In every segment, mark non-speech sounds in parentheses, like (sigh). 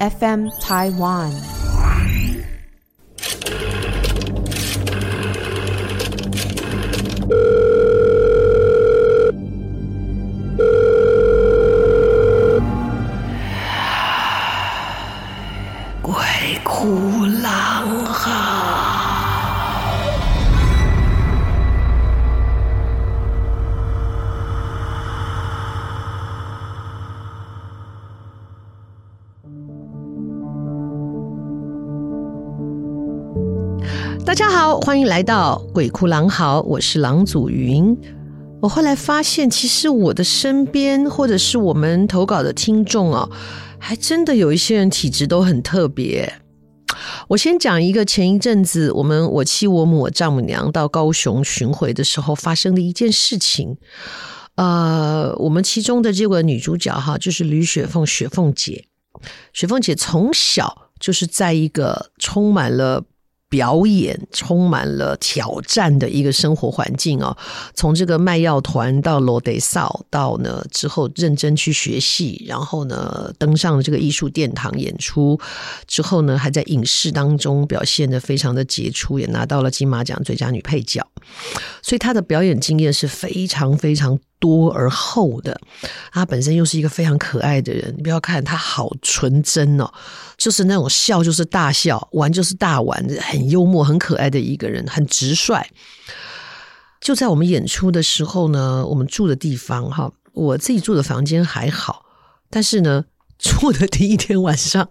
FM Taiwan。欢迎来到鬼哭狼嚎，我是郎祖云。我后来发现，其实我的身边，或者是我们投稿的听众哦，还真的有一些人体质都很特别。我先讲一个前一阵子我们我妻我母我丈母娘到高雄巡回的时候发生的一件事情。呃，我们其中的这个女主角哈，就是吕雪凤，雪凤姐。雪凤姐从小就是在一个充满了。表演充满了挑战的一个生活环境哦，从这个卖药团到罗德少，到呢之后认真去学戏，然后呢登上了这个艺术殿堂演出，之后呢还在影视当中表现得非常的杰出，也拿到了金马奖最佳女配角，所以她的表演经验是非常非常多而厚的。他本身又是一个非常可爱的人，你不要看他好纯真哦。就是那种笑就是大笑，玩就是大玩，很幽默、很可爱的一个人，很直率。就在我们演出的时候呢，我们住的地方哈，我自己住的房间还好，但是呢，住的第一天晚上，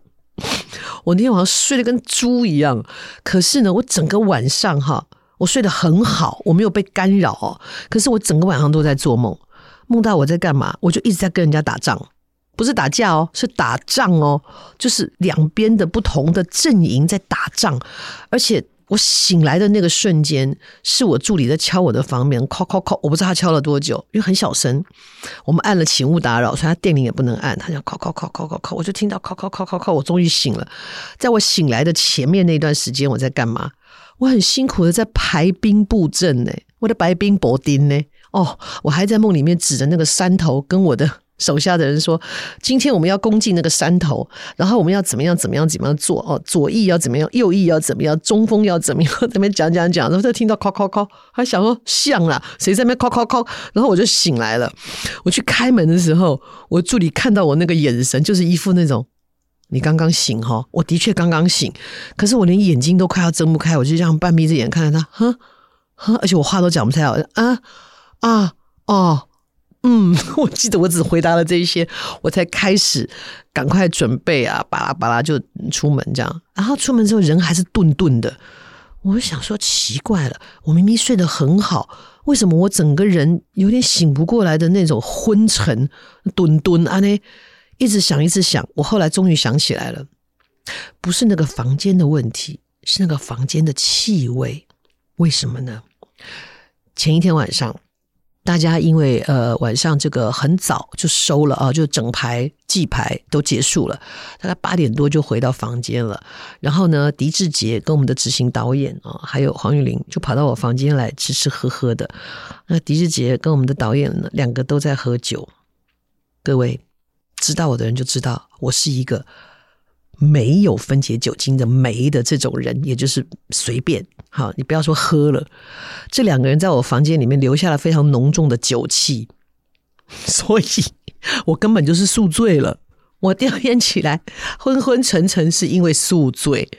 我那天晚上睡得跟猪一样。可是呢，我整个晚上哈，我睡得很好，我没有被干扰哦。可是我整个晚上都在做梦，梦到我在干嘛？我就一直在跟人家打仗。不是打架哦，是打仗哦，就是两边的不同的阵营在打仗，而且我醒来的那个瞬间，是我助理在敲我的房门，敲敲敲，我不知道他敲了多久，因为很小声，我们按了请勿打扰，所以他电铃也不能按，他就敲敲敲敲敲敲，我就听到敲敲敲敲敲，我终于醒了。在我醒来的前面那段时间，我在干嘛？我很辛苦的在排兵布阵呢，我的白兵布阵呢，哦，我还在梦里面指着那个山头跟我的。手下的人说：“今天我们要攻进那个山头，然后我们要怎么样怎么样怎么样做哦？左翼要怎么样，右翼要怎么样，中锋要怎么样？(laughs) 那边讲讲讲，然后就听到敲敲敲，还想说像啦，谁在那边敲敲敲？然后我就醒来了。我去开门的时候，我助理看到我那个眼神，就是一副那种你刚刚醒哈，我的确刚刚醒，可是我连眼睛都快要睁不开，我就这样半眯着眼看着他，哼哼，而且我话都讲不太好，啊啊哦。”嗯，(laughs) 我记得我只回答了这些，我才开始赶快准备啊，巴拉巴拉就出门这样。然后出门之后人还是顿顿的，我想说奇怪了，我明明睡得很好，为什么我整个人有点醒不过来的那种昏沉、顿顿啊？呢，一直想，一直想，我后来终于想起来了，不是那个房间的问题，是那个房间的气味。为什么呢？前一天晚上。大家因为呃晚上这个很早就收了啊，就整排记牌都结束了，大概八点多就回到房间了。然后呢，狄志杰跟我们的执行导演啊，还有黄玉玲就跑到我房间来吃吃喝喝的。那狄志杰跟我们的导演呢，两个都在喝酒。各位知道我的人就知道，我是一个。没有分解酒精的酶的这种人，也就是随便好，你不要说喝了。这两个人在我房间里面留下了非常浓重的酒气，(laughs) 所以我根本就是宿醉了。我第二天起来昏昏沉沉，是因为宿醉。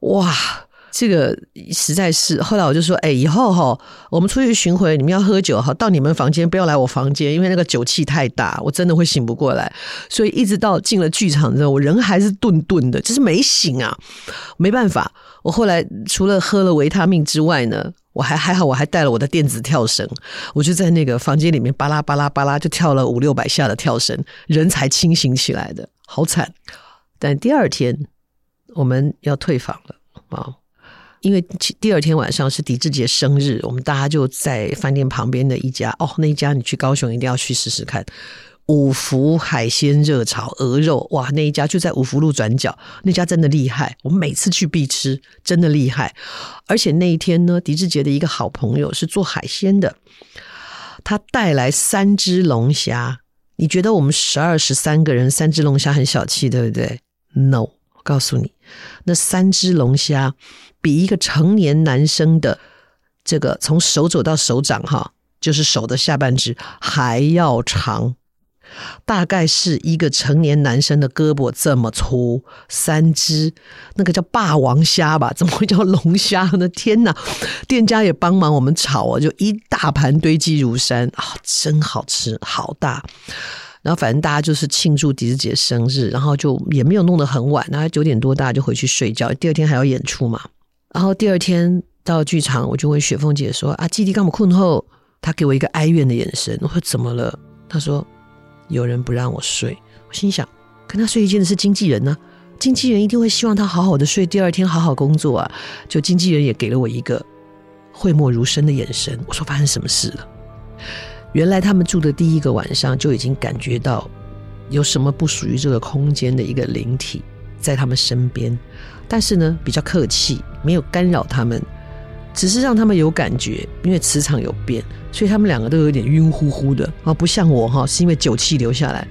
哇！这个实在是，后来我就说，哎，以后哈，我们出去巡回，你们要喝酒哈，到你们房间，不要来我房间，因为那个酒气太大，我真的会醒不过来。所以一直到进了剧场之后，我人还是顿顿的，就是没醒啊，没办法。我后来除了喝了维他命之外呢，我还还好，我还带了我的电子跳绳，我就在那个房间里面巴拉巴拉巴拉就跳了五六百下的跳绳，人才清醒起来的，好惨。但第二天我们要退房了啊。因为第二天晚上是狄志杰生日，我们大家就在饭店旁边的一家哦，那一家你去高雄一定要去试试看，五福海鲜热炒鹅肉，哇，那一家就在五福路转角，那家真的厉害，我们每次去必吃，真的厉害。而且那一天呢，狄志杰的一个好朋友是做海鲜的，他带来三只龙虾，你觉得我们十二十三个人三只龙虾很小气，对不对？No，告诉你，那三只龙虾比一个成年男生的这个从手肘到手掌哈，就是手的下半肢还要长。大概是一个成年男生的胳膊这么粗，三只，那个叫霸王虾吧？(laughs) 怎么会叫龙虾呢？天哪！店家也帮忙我们炒啊，就一大盘堆积如山啊，真好吃，好大。然后反正大家就是庆祝迪子姐生日，然后就也没有弄得很晚，然后九点多大家就回去睡觉，第二天还要演出嘛。然后第二天到剧场，我就问雪凤姐说：“啊，基弟干嘛困后？”她给我一个哀怨的眼神，我说：“怎么了？”她说。有人不让我睡，我心想，跟他睡一间的是经纪人呢、经纪人一定会希望他好好的睡，第二天好好工作啊。就经纪人也给了我一个讳莫如深的眼神。我说发生什么事了？原来他们住的第一个晚上就已经感觉到有什么不属于这个空间的一个灵体在他们身边，但是呢比较客气，没有干扰他们。只是让他们有感觉，因为磁场有变，所以他们两个都有点晕乎乎的啊，不像我哈，是因为酒气留下来，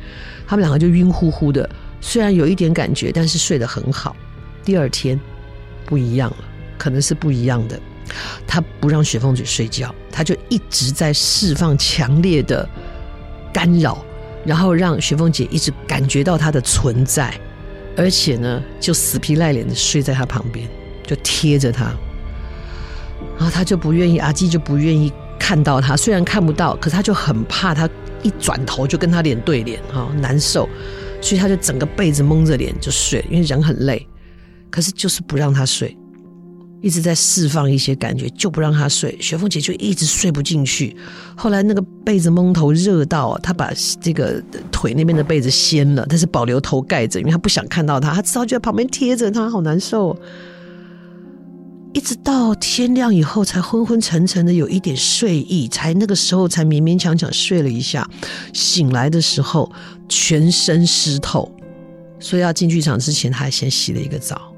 他们两个就晕乎乎的。虽然有一点感觉，但是睡得很好。第二天不一样了，可能是不一样的。他不让雪凤姐睡觉，他就一直在释放强烈的干扰，然后让雪凤姐一直感觉到他的存在，而且呢，就死皮赖脸的睡在他旁边，就贴着他。然后他就不愿意，阿基就不愿意看到他。虽然看不到，可是他就很怕他一转头就跟他脸对脸，哈，难受。所以他就整个被子蒙着脸就睡，因为人很累。可是就是不让他睡，一直在释放一些感觉，就不让他睡。雪凤姐就一直睡不进去。后来那个被子蒙头热到，他把这个腿那边的被子掀了，但是保留头盖着，因为他不想看到他，他只好就在旁边贴着他，好难受。一直到天亮以后，才昏昏沉沉的有一点睡意，才那个时候才勉勉强强睡了一下。醒来的时候，全身湿透，所以要进剧场之前，他还先洗了一个澡。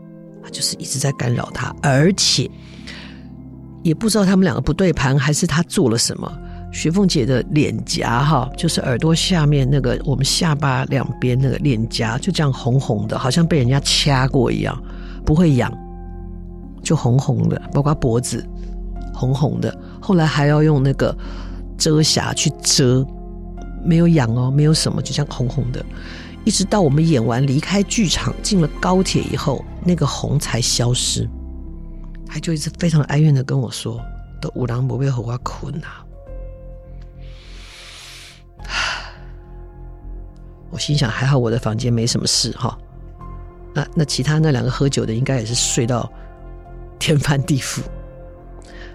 就是一直在干扰他，而且也不知道他们两个不对盘，还是他做了什么。雪凤姐的脸颊哈，就是耳朵下面那个我们下巴两边那个脸颊，就这样红红的，好像被人家掐过一样，不会痒。就红红的，包括脖子红红的，后来还要用那个遮瑕去遮，没有痒哦，没有什么，就这样红红的，一直到我们演完离开剧场，进了高铁以后，那个红才消失。他就一直非常哀怨的跟我说：“都五郎不被和我困呐。”我心想还好我的房间没什么事哈，那那其他那两个喝酒的应该也是睡到。天翻地覆，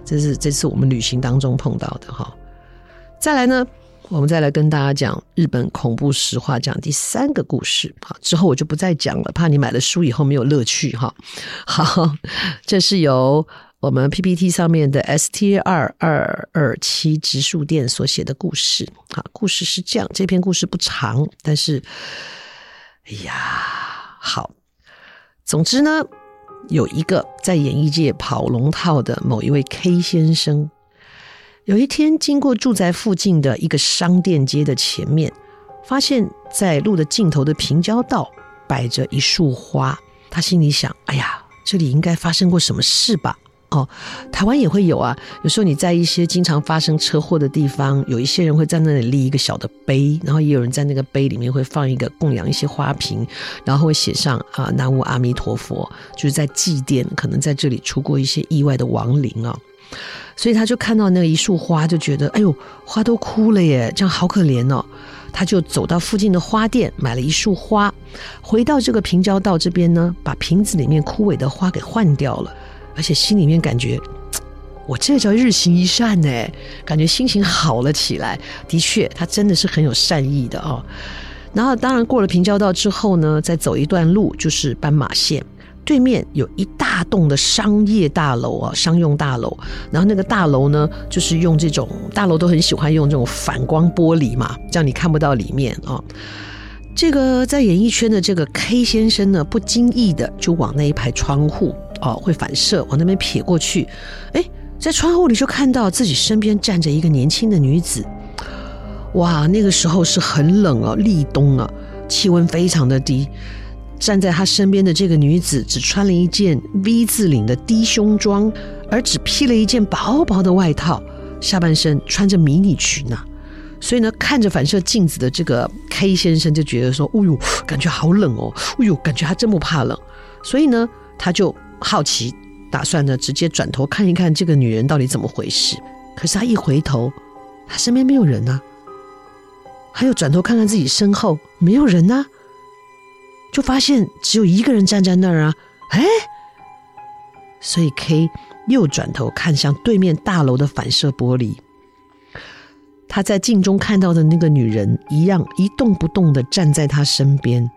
这是这次我们旅行当中碰到的哈。再来呢，我们再来跟大家讲日本恐怖实话，讲第三个故事。好，之后我就不再讲了，怕你买了书以后没有乐趣哈。好，这是由我们 PPT 上面的 ST 二二二七直树店所写的故事。好，故事是这样，这篇故事不长，但是，哎呀，好，总之呢。有一个在演艺界跑龙套的某一位 K 先生，有一天经过住宅附近的一个商店街的前面，发现在路的尽头的平交道摆着一束花。他心里想：“哎呀，这里应该发生过什么事吧？”哦，台湾也会有啊。有时候你在一些经常发生车祸的地方，有一些人会在那里立一个小的碑，然后也有人在那个碑里面会放一个供养一些花瓶，然后会写上啊“南无阿弥陀佛”，就是在祭奠可能在这里出过一些意外的亡灵啊。所以他就看到那一束花，就觉得哎呦，花都枯了耶，这样好可怜哦。他就走到附近的花店买了一束花，回到这个平交道这边呢，把瓶子里面枯萎的花给换掉了。而且心里面感觉，我这叫日行一善呢，感觉心情好了起来。的确，他真的是很有善意的哦。然后，当然过了平交道之后呢，再走一段路就是斑马线，对面有一大栋的商业大楼啊，商用大楼。然后那个大楼呢，就是用这种大楼都很喜欢用这种反光玻璃嘛，这样你看不到里面啊、这个在演艺圈的这个 K 先生呢，不经意的就往那一排窗户。哦，会反射往那边瞥过去，哎，在窗户里就看到自己身边站着一个年轻的女子。哇，那个时候是很冷啊，立冬啊，气温非常的低。站在他身边的这个女子只穿了一件 V 字领的低胸装，而只披了一件薄薄的外套，下半身穿着迷你裙呐、啊。所以呢，看着反射镜子的这个 K 先生就觉得说：“哦呦，感觉好冷哦！哦呦，感觉他真不怕冷。”所以呢，他就好奇，打算呢直接转头看一看这个女人到底怎么回事。可是他一回头，他身边没有人啊。还有转头看看自己身后，没有人啊，就发现只有一个人站在那儿啊。哎，所以 K 又转头看向对面大楼的反射玻璃。他在镜中看到的那个女人一样一动不动的站在他身边。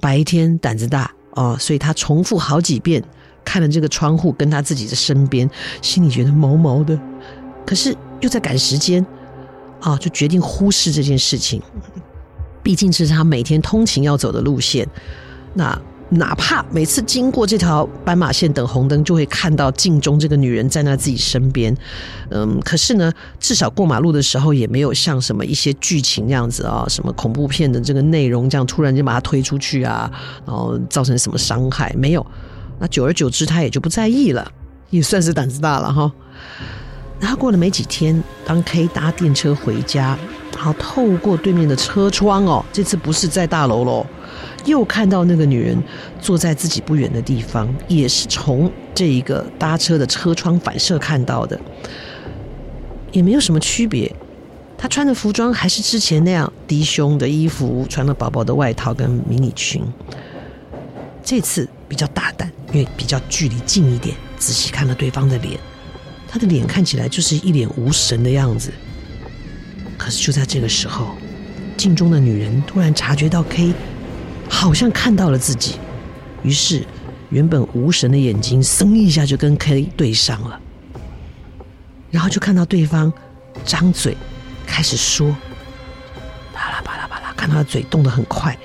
白天胆子大哦，所以他重复好几遍看了这个窗户跟他自己的身边，心里觉得毛毛的。可是又在赶时间啊，就决定忽视这件事情。毕竟这是他每天通勤要走的路线，那。哪怕每次经过这条斑马线等红灯，就会看到镜中这个女人站在自己身边。嗯，可是呢，至少过马路的时候也没有像什么一些剧情这样子啊，什么恐怖片的这个内容这样突然间把他推出去啊，然后造成什么伤害没有？那久而久之，他也就不在意了，也算是胆子大了哈。然后过了没几天，当 K 搭电车回家，然后透过对面的车窗哦，这次不是在大楼喽。又看到那个女人坐在自己不远的地方，也是从这一个搭车的车窗反射看到的，也没有什么区别。她穿的服装还是之前那样低胸的衣服，穿了薄薄的外套跟迷你裙。这次比较大胆，因为比较距离近一点，仔细看了对方的脸，她的脸看起来就是一脸无神的样子。可是就在这个时候，镜中的女人突然察觉到 K。好像看到了自己，于是原本无神的眼睛噌一下就跟 K 对上了，然后就看到对方张嘴开始说，巴拉巴拉巴拉，看他的嘴动得很快，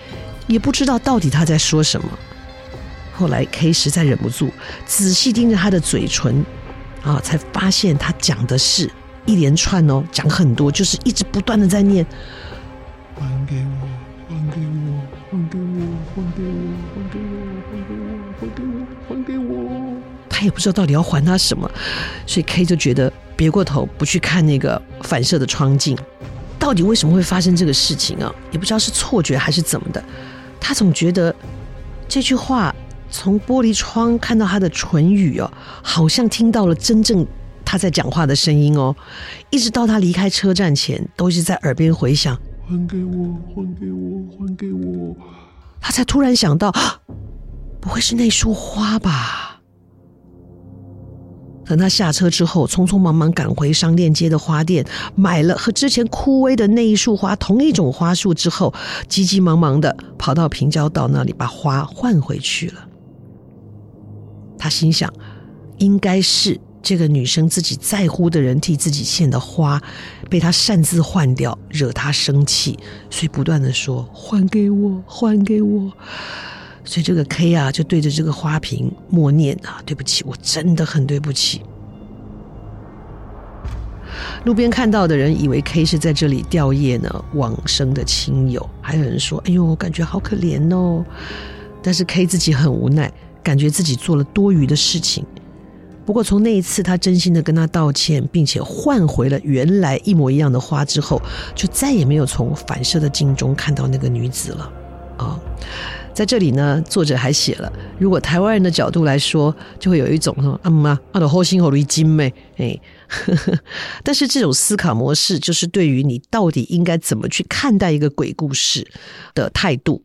也不知道到底他在说什么。后来 K 实在忍不住，仔细盯着他的嘴唇，啊，才发现他讲的是一连串哦，讲很多，就是一直不断的在念，还给我，还给我。还给我，还给我，还给我，还给我，还给我，还给我。他也不知道到底要还他什么，所以 K 就觉得别过头，不去看那个反射的窗镜。到底为什么会发生这个事情啊？也不知道是错觉还是怎么的。他总觉得这句话从玻璃窗看到他的唇语哦，好像听到了真正他在讲话的声音哦。一直到他离开车站前，都是在耳边回响。还给我，还给我，还给我！他才突然想到，不会是那束花吧？等他下车之后，匆匆忙忙赶回商店街的花店，买了和之前枯萎的那一束花同一种花束之后，急急忙忙的跑到平交道那里把花换回去了。他心想，应该是。这个女生自己在乎的人替自己献的花，被她擅自换掉，惹她生气，所以不断的说：“还给我，还给我。”所以这个 K 啊，就对着这个花瓶默念啊：“对不起，我真的很对不起。”路边看到的人以为 K 是在这里吊唁呢，往生的亲友，还有人说：“哎呦，我感觉好可怜哦。”但是 K 自己很无奈，感觉自己做了多余的事情。不过从那一次，他真心的跟他道歉，并且换回了原来一模一样的花之后，就再也没有从反射的镜中看到那个女子了。啊、在这里呢，作者还写了，如果台湾人的角度来说，就会有一种说啊妈，啊的后心后驴精妹，哎，(laughs) 但是这种思考模式，就是对于你到底应该怎么去看待一个鬼故事的态度。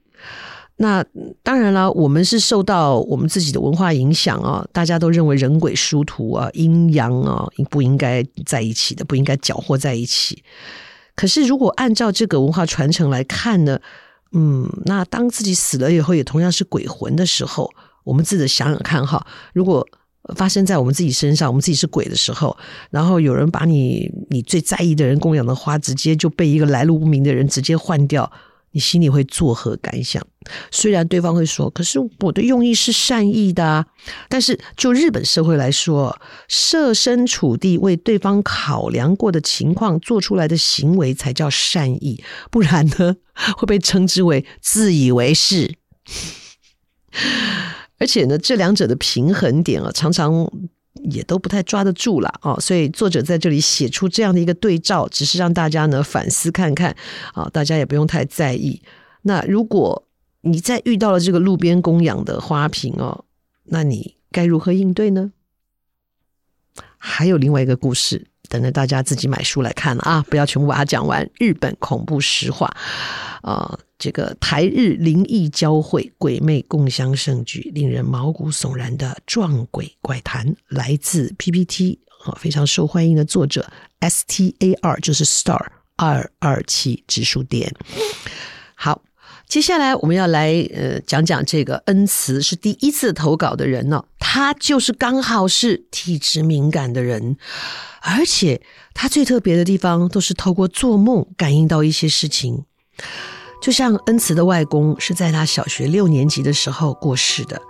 那当然了，我们是受到我们自己的文化影响啊，大家都认为人鬼殊途啊，阴阳啊不应该在一起的，不应该搅和在一起。可是如果按照这个文化传承来看呢，嗯，那当自己死了以后，也同样是鬼魂的时候，我们自己想想看哈，如果发生在我们自己身上，我们自己是鬼的时候，然后有人把你你最在意的人供养的花，直接就被一个来路不明的人直接换掉。你心里会作何感想？虽然对方会说：“可是我的用意是善意的啊。”但是就日本社会来说，设身处地为对方考量过的情况做出来的行为才叫善意，不然呢会被称之为自以为是 (laughs) 而且呢，这两者的平衡点啊，常常也都不太抓得住了哦。所以作者在这里写出这样的一个对照，只是让大家呢反思看看啊，大家也不用太在意。那如果你再遇到了这个路边供养的花瓶哦，那你该如何应对呢？还有另外一个故事，等着大家自己买书来看了啊！不要全部把它讲完。日本恐怖实话啊，这个台日灵异交汇，鬼魅共襄盛举，令人毛骨悚然的撞鬼怪谈，来自 PPT，啊，非常受欢迎的作者 S T A R 就是 Star 二二七直数点。好。接下来我们要来呃讲讲这个恩慈是第一次投稿的人呢、他就是刚好是体质敏感的人，而且他最特别的地方都是透过做梦感应到一些事情，就像恩慈的外公是在他小学六年级的时候过世的，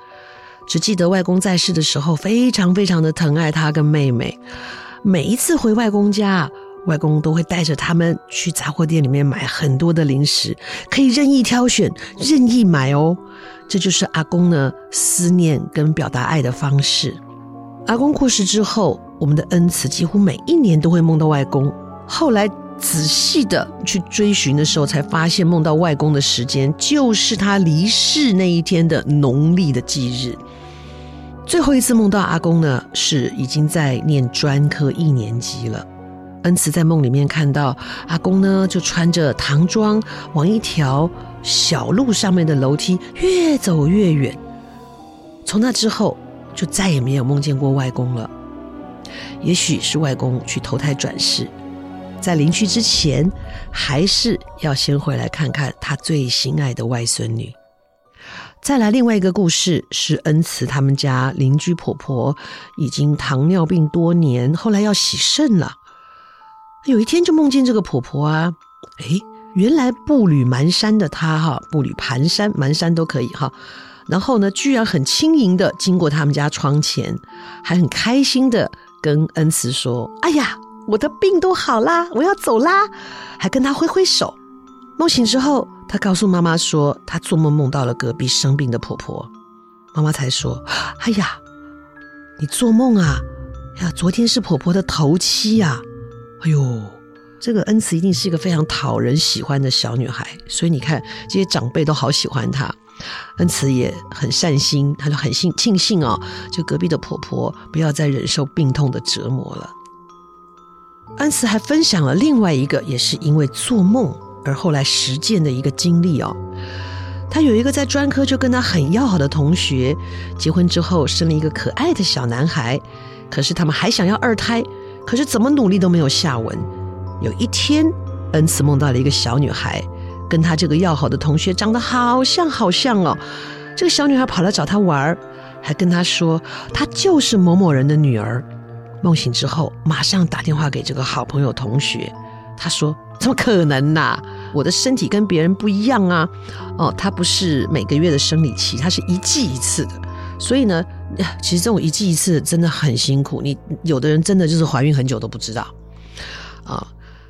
只记得外公在世的时候非常非常的疼爱他跟妹妹，每一次回外公家。外公都会带着他们去杂货店里面买很多的零食，可以任意挑选、任意买哦。这就是阿公呢思念跟表达爱的方式。阿公过世之后，我们的恩慈几乎每一年都会梦到外公。后来仔细的去追寻的时候，才发现梦到外公的时间就是他离世那一天的农历的忌日。最后一次梦到阿公呢，是已经在念专科一年级了。恩慈在梦里面看到阿公呢，就穿着唐装往一条小路上面的楼梯越走越远。从那之后，就再也没有梦见过外公了。也许是外公去投胎转世，在临去之前，还是要先回来看看他最心爱的外孙女。再来另外一个故事是恩慈他们家邻居婆婆已经糖尿病多年，后来要洗肾了。有一天就梦见这个婆婆啊，诶，原来步履蹒跚的她哈，步履蹒跚、蹒跚都可以哈。然后呢，居然很轻盈的经过他们家窗前，还很开心的跟恩慈说：“哎呀，我的病都好啦，我要走啦。”还跟她挥挥手。梦醒之后，她告诉妈妈说，她做梦梦到了隔壁生病的婆婆。妈妈才说：“哎呀，你做梦啊？呀，昨天是婆婆的头七呀。”哎呦，这个恩慈一定是一个非常讨人喜欢的小女孩，所以你看这些长辈都好喜欢她。恩慈也很善心，她就很幸庆幸哦，就隔壁的婆婆不要再忍受病痛的折磨了。恩慈还分享了另外一个，也是因为做梦而后来实践的一个经历哦。她有一个在专科就跟她很要好的同学，结婚之后生了一个可爱的小男孩，可是他们还想要二胎。可是怎么努力都没有下文。有一天，恩慈梦到了一个小女孩，跟她这个要好的同学长得好像好像哦。这个小女孩跑来找他玩，还跟他说她就是某某人的女儿。梦醒之后，马上打电话给这个好朋友同学，他说：“怎么可能呐？我的身体跟别人不一样啊！哦，她不是每个月的生理期，她是一季一次的。所以呢。(sighs) ”其实这种一季一次真的很辛苦，你有的人真的就是怀孕很久都不知道啊，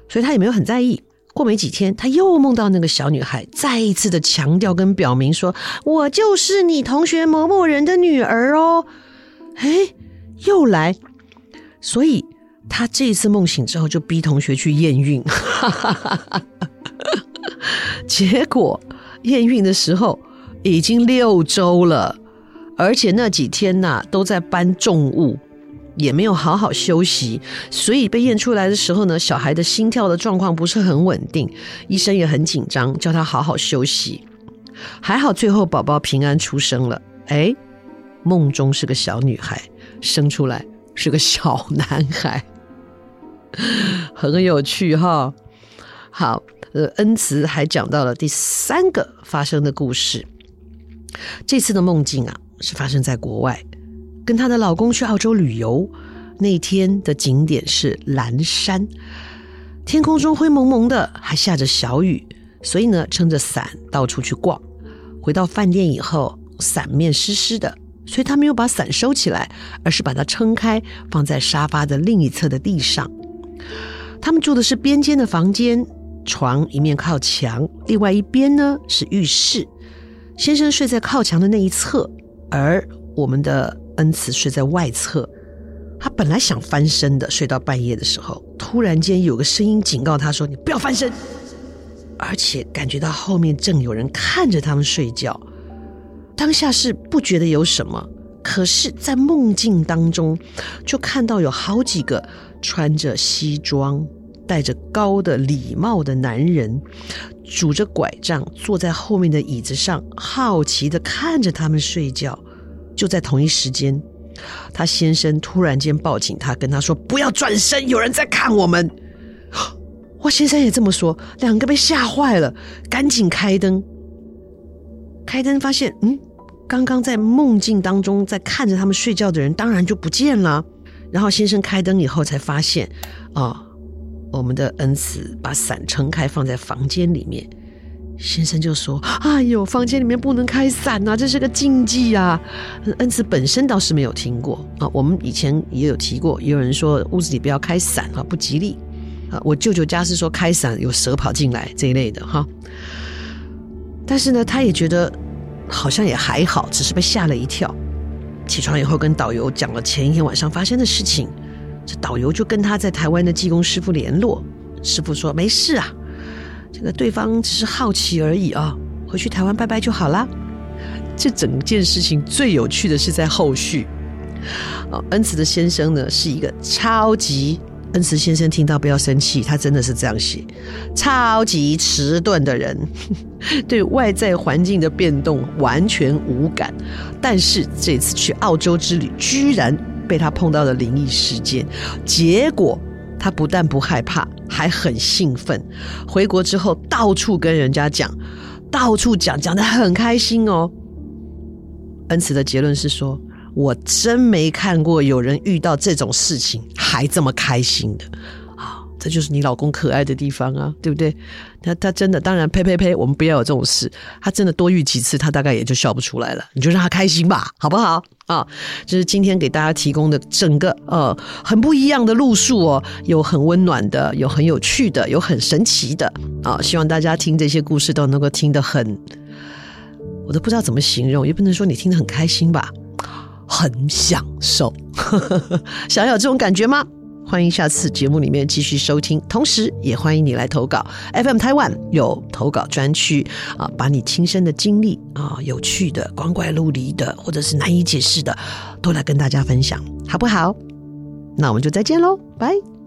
所以他也没有很在意。过没几天，他又梦到那个小女孩，再一次的强调跟表明说：“我就是你同学某某人的女儿哦。”哎，又来，所以他这一次梦醒之后就逼同学去验孕，(laughs) 结果验孕的时候已经六周了。而且那几天呐、都在搬重物，也没有好好休息，所以被验出来的时候呢，小孩的心跳的状况不是很稳定，医生也很紧张，叫他好好休息。还好最后宝宝平安出生了，哎，梦中是个小女孩，生出来是个小男孩，很有趣哈。好，呃，恩慈还讲到了第三个发生的故事，这次的梦境啊。是发生在国外，跟她的老公去澳洲旅游，那天的景点是蓝山，天空中灰蒙蒙的，还下着小雨，所以呢，撑着伞到处去逛。回到饭店以后，伞面湿湿的，所以他没有把伞收起来，而是把它撑开，放在沙发的另一侧的地上。他们住的是边间的房间，床一面靠墙，另外一边呢是浴室。先生睡在靠墙的那一侧，而我们的恩慈睡在外侧。他本来想翻身的，睡到半夜的时候，突然间有个声音警告他说：“你不要翻身。”而且感觉到后面正有人看着他们睡觉。当下是不觉得有什么，可是，在梦境当中，就看到有好几个穿着西装、戴着高的礼帽的男人，拄着拐杖坐在后面的椅子上，好奇地看着他们睡觉。就在同一时间，他先生突然间抱紧他，跟他说：“不要转身，有人在看我们。” (gasps) 我先生也这么说，两个被吓坏了，赶紧开灯。开灯发现，嗯。刚刚在梦境当中在看着他们睡觉的人，当然就不见了。然后先生开灯以后才发现，哦，我们的恩慈把伞撑开放在房间里面。先生就说：“哎呦，房间里面不能开伞呐，这是个禁忌啊。”恩慈本身倒是没有听过啊。我们以前也有提过，也有人说屋子里不要开伞啊，不吉利啊。我舅舅家是说开伞有蛇跑进来这一类的哈。但是呢，他也觉得。好像也还好，只是被吓了一跳。起床以后跟导游讲了前一天晚上发生的事情，这导游就跟他在台湾的技工师傅联络。师傅说没事啊，这个对方只是好奇而已啊，回去台湾拜拜就好啦。这整件事情最有趣的是在后续。哦，恩慈的先生呢是一个超级。恩慈先生听到不要生气，他真的是这样写，超级迟钝的人，(laughs) 对外在环境的变动完全无感。但是这次去澳洲之旅，居然被他碰到了灵异事件，结果他不但不害怕，还很兴奋。回国之后，到处跟人家讲，到处讲，讲得很开心哦。恩慈的结论是说。我真没看过有人遇到这种事情还这么开心的啊！这就是你老公可爱的地方啊，对不对？他他真的，当然呸呸呸，我们不要有这种事。他真的多遇几次，他大概也就笑不出来了。你就让他开心吧，好不好？啊，就是今天给大家提供的整个呃很不一样的路数哦，有很温暖的，有很有趣的，有很神奇的啊！希望大家听这些故事都能够听得很，我都不知道怎么形容，也不能说你听得很开心吧。很享受，(laughs) 想要有这种感觉吗？欢迎下次节目里面继续收听，同时也欢迎你来投稿。FM Taiwan 有投稿专区啊，把你亲身的经历啊，有趣的、光怪陆离的，或者是难以解释的，都来跟大家分享，好不好？那我们就再见喽，拜。